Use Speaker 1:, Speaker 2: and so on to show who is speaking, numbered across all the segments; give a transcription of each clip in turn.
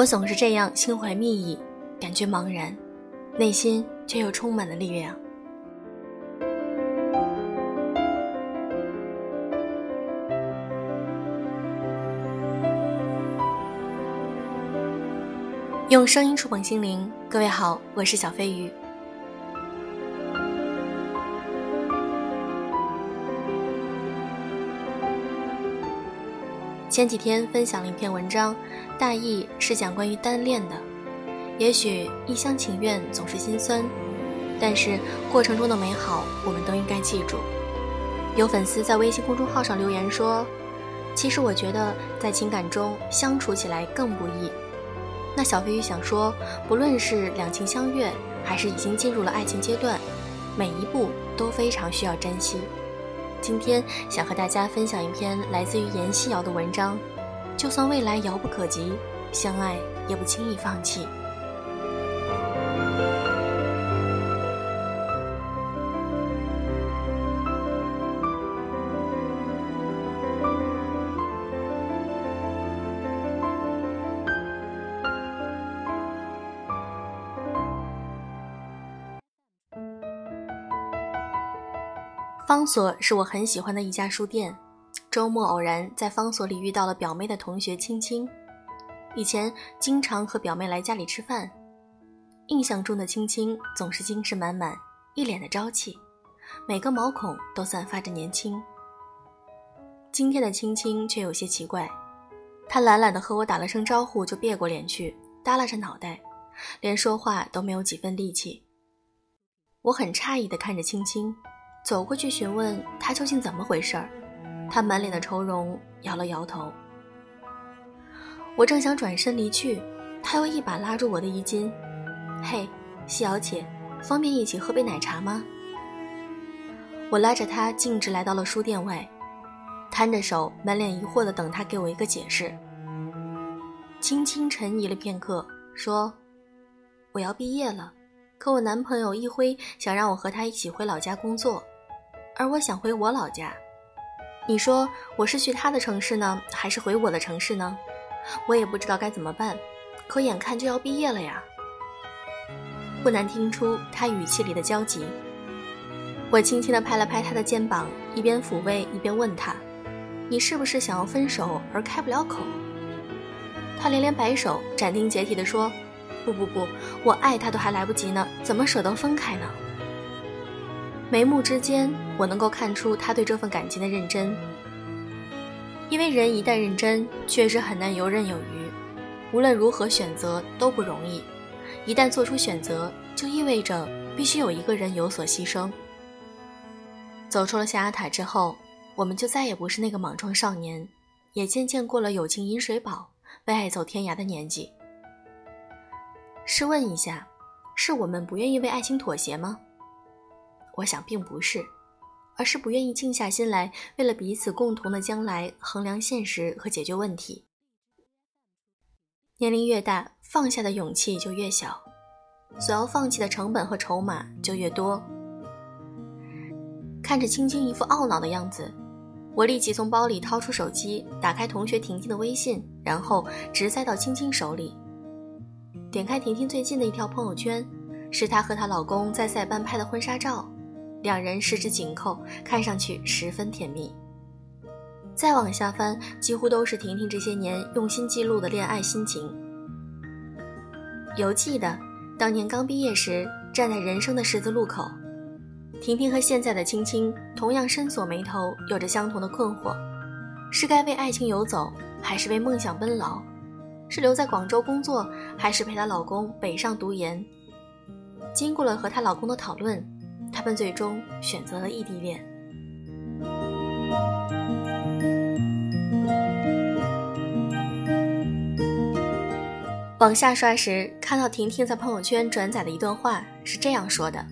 Speaker 1: 我总是这样心怀蜜意，感觉茫然，内心却又充满了力量。用声音触碰心灵，各位好，我是小飞鱼。前几天分享了一篇文章，大意是讲关于单恋的。也许一厢情愿总是心酸，但是过程中的美好，我们都应该记住。有粉丝在微信公众号上留言说：“其实我觉得在情感中相处起来更不易。”那小飞鱼想说，不论是两情相悦，还是已经进入了爱情阶段，每一步都非常需要珍惜。今天想和大家分享一篇来自于严希瑶的文章，就算未来遥不可及，相爱也不轻易放弃。方所是我很喜欢的一家书店，周末偶然在方所里遇到了表妹的同学青青，以前经常和表妹来家里吃饭，印象中的青青总是精神满满，一脸的朝气，每个毛孔都散发着年轻。今天的青青却有些奇怪，她懒懒的和我打了声招呼就别过脸去，耷拉着脑袋，连说话都没有几分力气。我很诧异的看着青青。走过去询问他究竟怎么回事儿，他满脸的愁容，摇了摇头。我正想转身离去，他又一把拉住我的衣襟：“嘿，西瑶姐，方便一起喝杯奶茶吗？”我拉着他径直来到了书店外，摊着手，满脸疑惑的等他给我一个解释。轻轻沉吟了片刻，说：“我要毕业了，可我男朋友一辉想让我和他一起回老家工作。”而我想回我老家，你说我是去他的城市呢，还是回我的城市呢？我也不知道该怎么办。可眼看就要毕业了呀，不难听出他语气里的焦急。我轻轻地拍了拍他的肩膀，一边抚慰一边问他：“你是不是想要分手而开不了口？”他连连摆手，斩钉截铁地说：“不不不，我爱他都还来不及呢，怎么舍得分开呢？”眉目之间，我能够看出他对这份感情的认真。因为人一旦认真，确实很难游刃有余。无论如何选择都不容易，一旦做出选择，就意味着必须有一个人有所牺牲。走出了象牙塔之后，我们就再也不是那个莽撞少年，也渐渐过了友情饮水饱，为爱走天涯的年纪。试问一下，是我们不愿意为爱情妥协吗？我想并不是，而是不愿意静下心来，为了彼此共同的将来衡量现实和解决问题。年龄越大，放下的勇气就越小，所要放弃的成本和筹码就越多。看着青青一副懊恼的样子，我立即从包里掏出手机，打开同学婷婷的微信，然后直塞到青青手里。点开婷婷最近的一条朋友圈，是她和她老公在塞班拍的婚纱照。两人十指紧扣，看上去十分甜蜜。再往下翻，几乎都是婷婷这些年用心记录的恋爱心情。犹记得当年刚毕业时，站在人生的十字路口，婷婷和现在的青青同样深锁眉头，有着相同的困惑：是该为爱情游走，还是为梦想奔劳？是留在广州工作，还是陪她老公北上读研？经过了和她老公的讨论。他们最终选择了异地恋。往下刷时，看到婷婷在朋友圈转载的一段话，是这样说的：“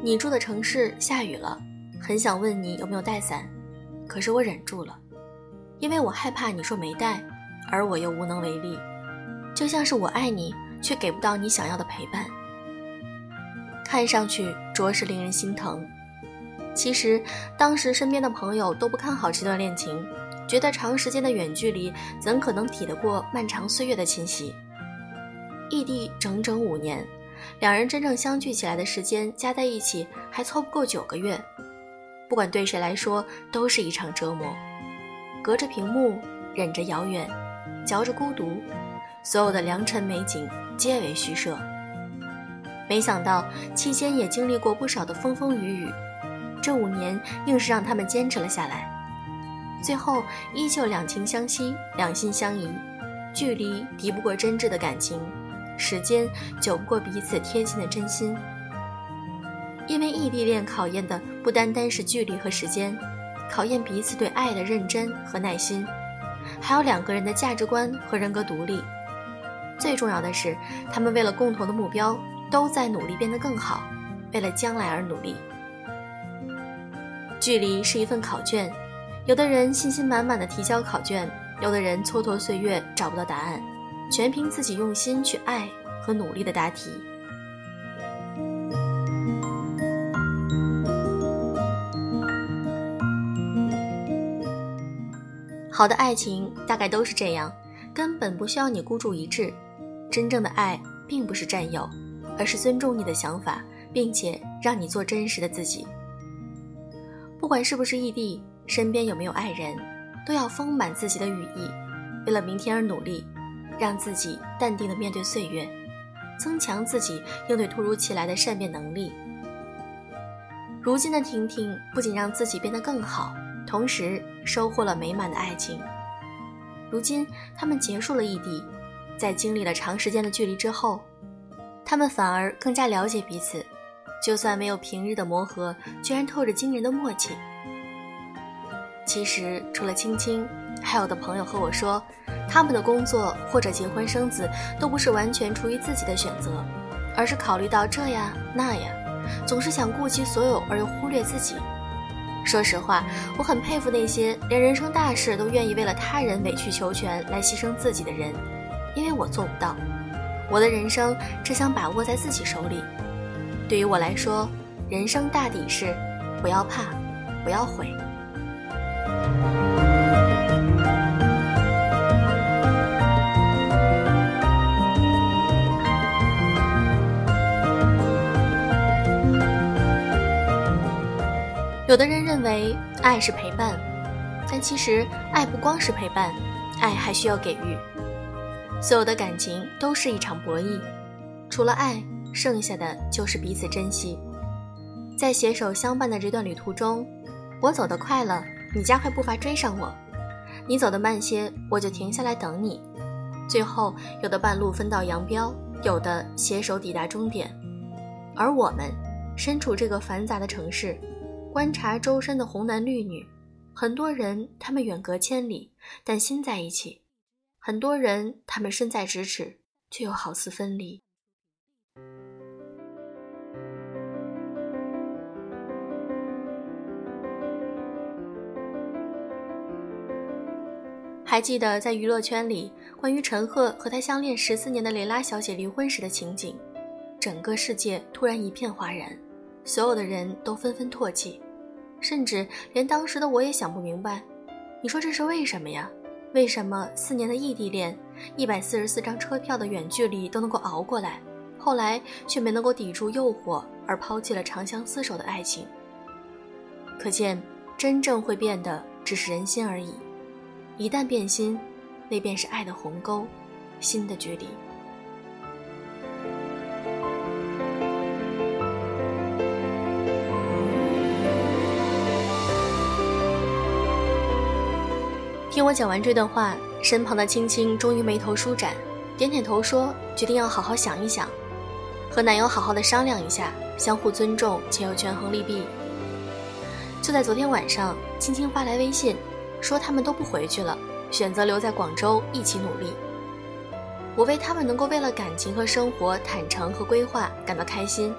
Speaker 1: 你住的城市下雨了，很想问你有没有带伞，可是我忍住了，因为我害怕你说没带，而我又无能为力，就像是我爱你，却给不到你想要的陪伴。”看上去着实令人心疼。其实，当时身边的朋友都不看好这段恋情，觉得长时间的远距离怎可能抵得过漫长岁月的侵袭，异地整整五年，两人真正相聚起来的时间加在一起还凑不够九个月。不管对谁来说，都是一场折磨。隔着屏幕，忍着遥远，嚼着孤独，所有的良辰美景皆为虚设。没想到期间也经历过不少的风风雨雨，这五年硬是让他们坚持了下来。最后依旧两情相惜，两心相依。距离敌不过真挚的感情，时间久不过彼此贴心的真心。因为异地恋考验的不单单是距离和时间，考验彼此对爱的认真和耐心，还有两个人的价值观和人格独立。最重要的是，他们为了共同的目标，都在努力变得更好，为了将来而努力。距离是一份考卷，有的人信心满满的提交考卷，有的人蹉跎岁月找不到答案，全凭自己用心去爱和努力的答题。好的爱情大概都是这样，根本不需要你孤注一掷。真正的爱并不是占有，而是尊重你的想法，并且让你做真实的自己。不管是不是异地，身边有没有爱人，都要丰满自己的羽翼，为了明天而努力，让自己淡定的面对岁月，增强自己应对突如其来的善变能力。如今的婷婷不仅让自己变得更好。同时收获了美满的爱情。如今他们结束了异地，在经历了长时间的距离之后，他们反而更加了解彼此。就算没有平日的磨合，居然透着惊人的默契。其实除了青青，还有的朋友和我说，他们的工作或者结婚生子都不是完全出于自己的选择，而是考虑到这呀那呀，总是想顾及所有而又忽略自己。说实话，我很佩服那些连人生大事都愿意为了他人委曲求全来牺牲自己的人，因为我做不到。我的人生只想把握在自己手里。对于我来说，人生大抵是不要怕，不要悔。有的人认为爱是陪伴，但其实爱不光是陪伴，爱还需要给予。所有的感情都是一场博弈，除了爱，剩下的就是彼此珍惜。在携手相伴的这段旅途中，我走得快了，你加快步伐追上我；你走得慢些，我就停下来等你。最后，有的半路分道扬镳，有的携手抵达终点。而我们身处这个繁杂的城市。观察周身的红男绿女，很多人他们远隔千里，但心在一起；很多人他们身在咫尺，却又好似分离。还记得在娱乐圈里，关于陈赫和他相恋十四年的蕾拉小姐离婚时的情景，整个世界突然一片哗然。所有的人都纷纷唾弃，甚至连当时的我也想不明白。你说这是为什么呀？为什么四年的异地恋，一百四十四张车票的远距离都能够熬过来，后来却没能够抵住诱惑而抛弃了长相厮守的爱情？可见，真正会变的只是人心而已。一旦变心，那便是爱的鸿沟，心的距离。听我讲完这段话，身旁的青青终于眉头舒展，点点头说：“决定要好好想一想，和男友好好的商量一下，相互尊重且又权衡利弊。”就在昨天晚上，青青发来微信，说他们都不回去了，选择留在广州一起努力。我为他们能够为了感情和生活坦诚和规划感到开心，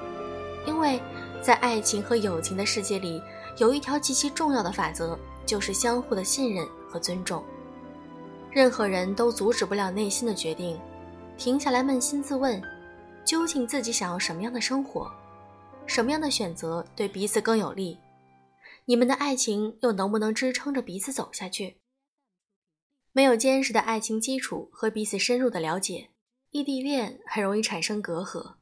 Speaker 1: 因为在爱情和友情的世界里，有一条极其重要的法则，就是相互的信任。和尊重，任何人都阻止不了内心的决定。停下来，扪心自问，究竟自己想要什么样的生活？什么样的选择对彼此更有利？你们的爱情又能不能支撑着彼此走下去？没有坚实的爱情基础和彼此深入的了解，异地恋很容易产生隔阂。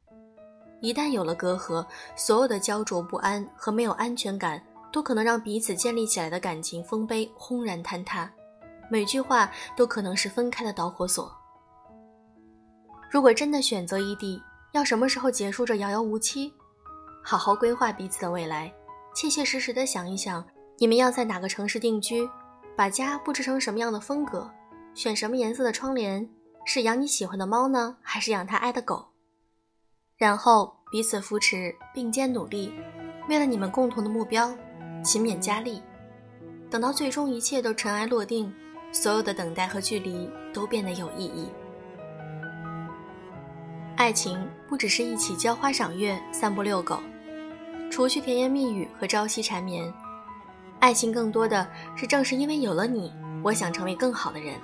Speaker 1: 一旦有了隔阂，所有的焦灼不安和没有安全感，都可能让彼此建立起来的感情丰碑轰然坍塌。每句话都可能是分开的导火索。如果真的选择异地，要什么时候结束这遥遥无期？好好规划彼此的未来，切切实实的想一想，你们要在哪个城市定居，把家布置成什么样的风格，选什么颜色的窗帘，是养你喜欢的猫呢，还是养它爱的狗？然后彼此扶持，并肩努力，为了你们共同的目标，勤勉加力。等到最终一切都尘埃落定，所有的等待和距离都变得有意义。爱情不只是一起浇花赏月、散步遛狗，除去甜言蜜语和朝夕缠绵，爱情更多的是正是因为有了你，我想成为更好的人。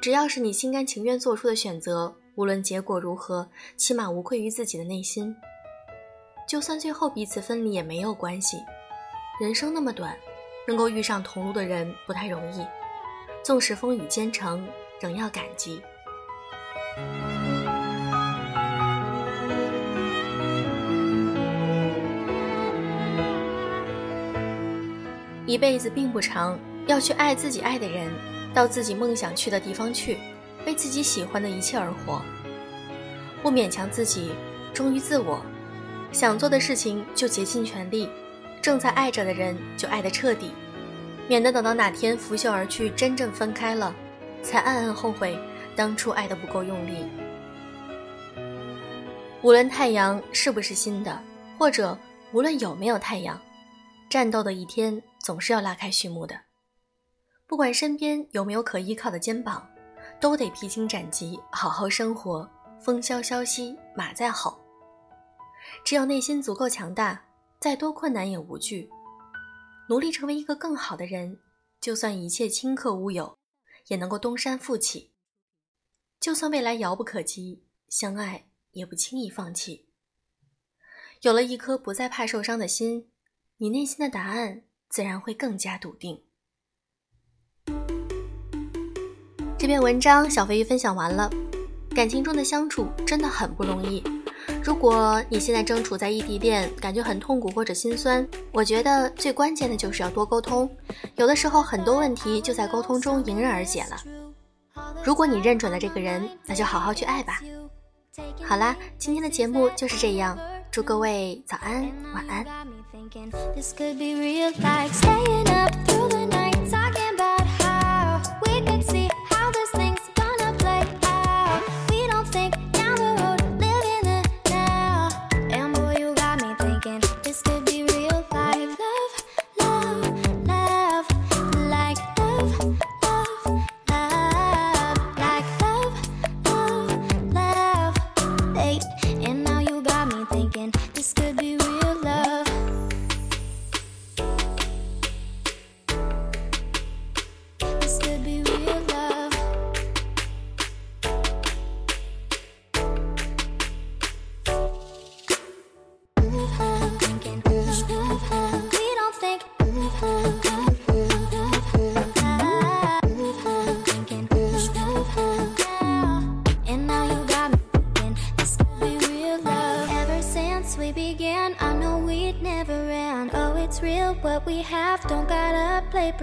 Speaker 1: 只要是你心甘情愿做出的选择。无论结果如何，起码无愧于自己的内心。就算最后彼此分离也没有关系。人生那么短，能够遇上同路的人不太容易。纵使风雨兼程，仍要感激。一辈子并不长，要去爱自己爱的人，到自己梦想去的地方去。为自己喜欢的一切而活，不勉强自己，忠于自我，想做的事情就竭尽全力，正在爱着的人就爱得彻底，免得等到哪天拂袖而去，真正分开了，才暗暗后悔当初爱得不够用力。无论太阳是不是新的，或者无论有没有太阳，战斗的一天总是要拉开序幕的。不管身边有没有可依靠的肩膀。都得披荆斩棘，好好生活。风萧萧兮马在吼。只有内心足够强大，再多困难也无惧。努力成为一个更好的人，就算一切顷刻无有，也能够东山复起。就算未来遥不可及，相爱也不轻易放弃。有了一颗不再怕受伤的心，你内心的答案自然会更加笃定。这篇文章小飞鱼分享完了，感情中的相处真的很不容易。如果你现在正处在异地恋，感觉很痛苦或者心酸，我觉得最关键的就是要多沟通。有的时候很多问题就在沟通中迎刃而解了。如果你认准了这个人，那就好好去爱吧。好啦，今天的节目就是这样，祝各位早安晚安。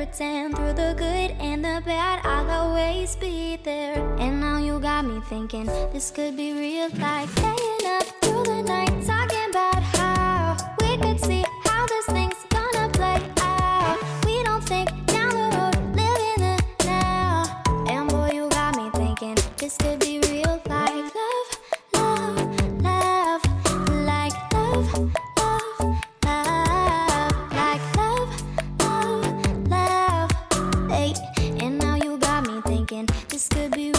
Speaker 1: Pretend. Through the good and the bad, I'll always be there. And now you got me thinking this could be real life. Staying up through the night, talking about how we could see this could be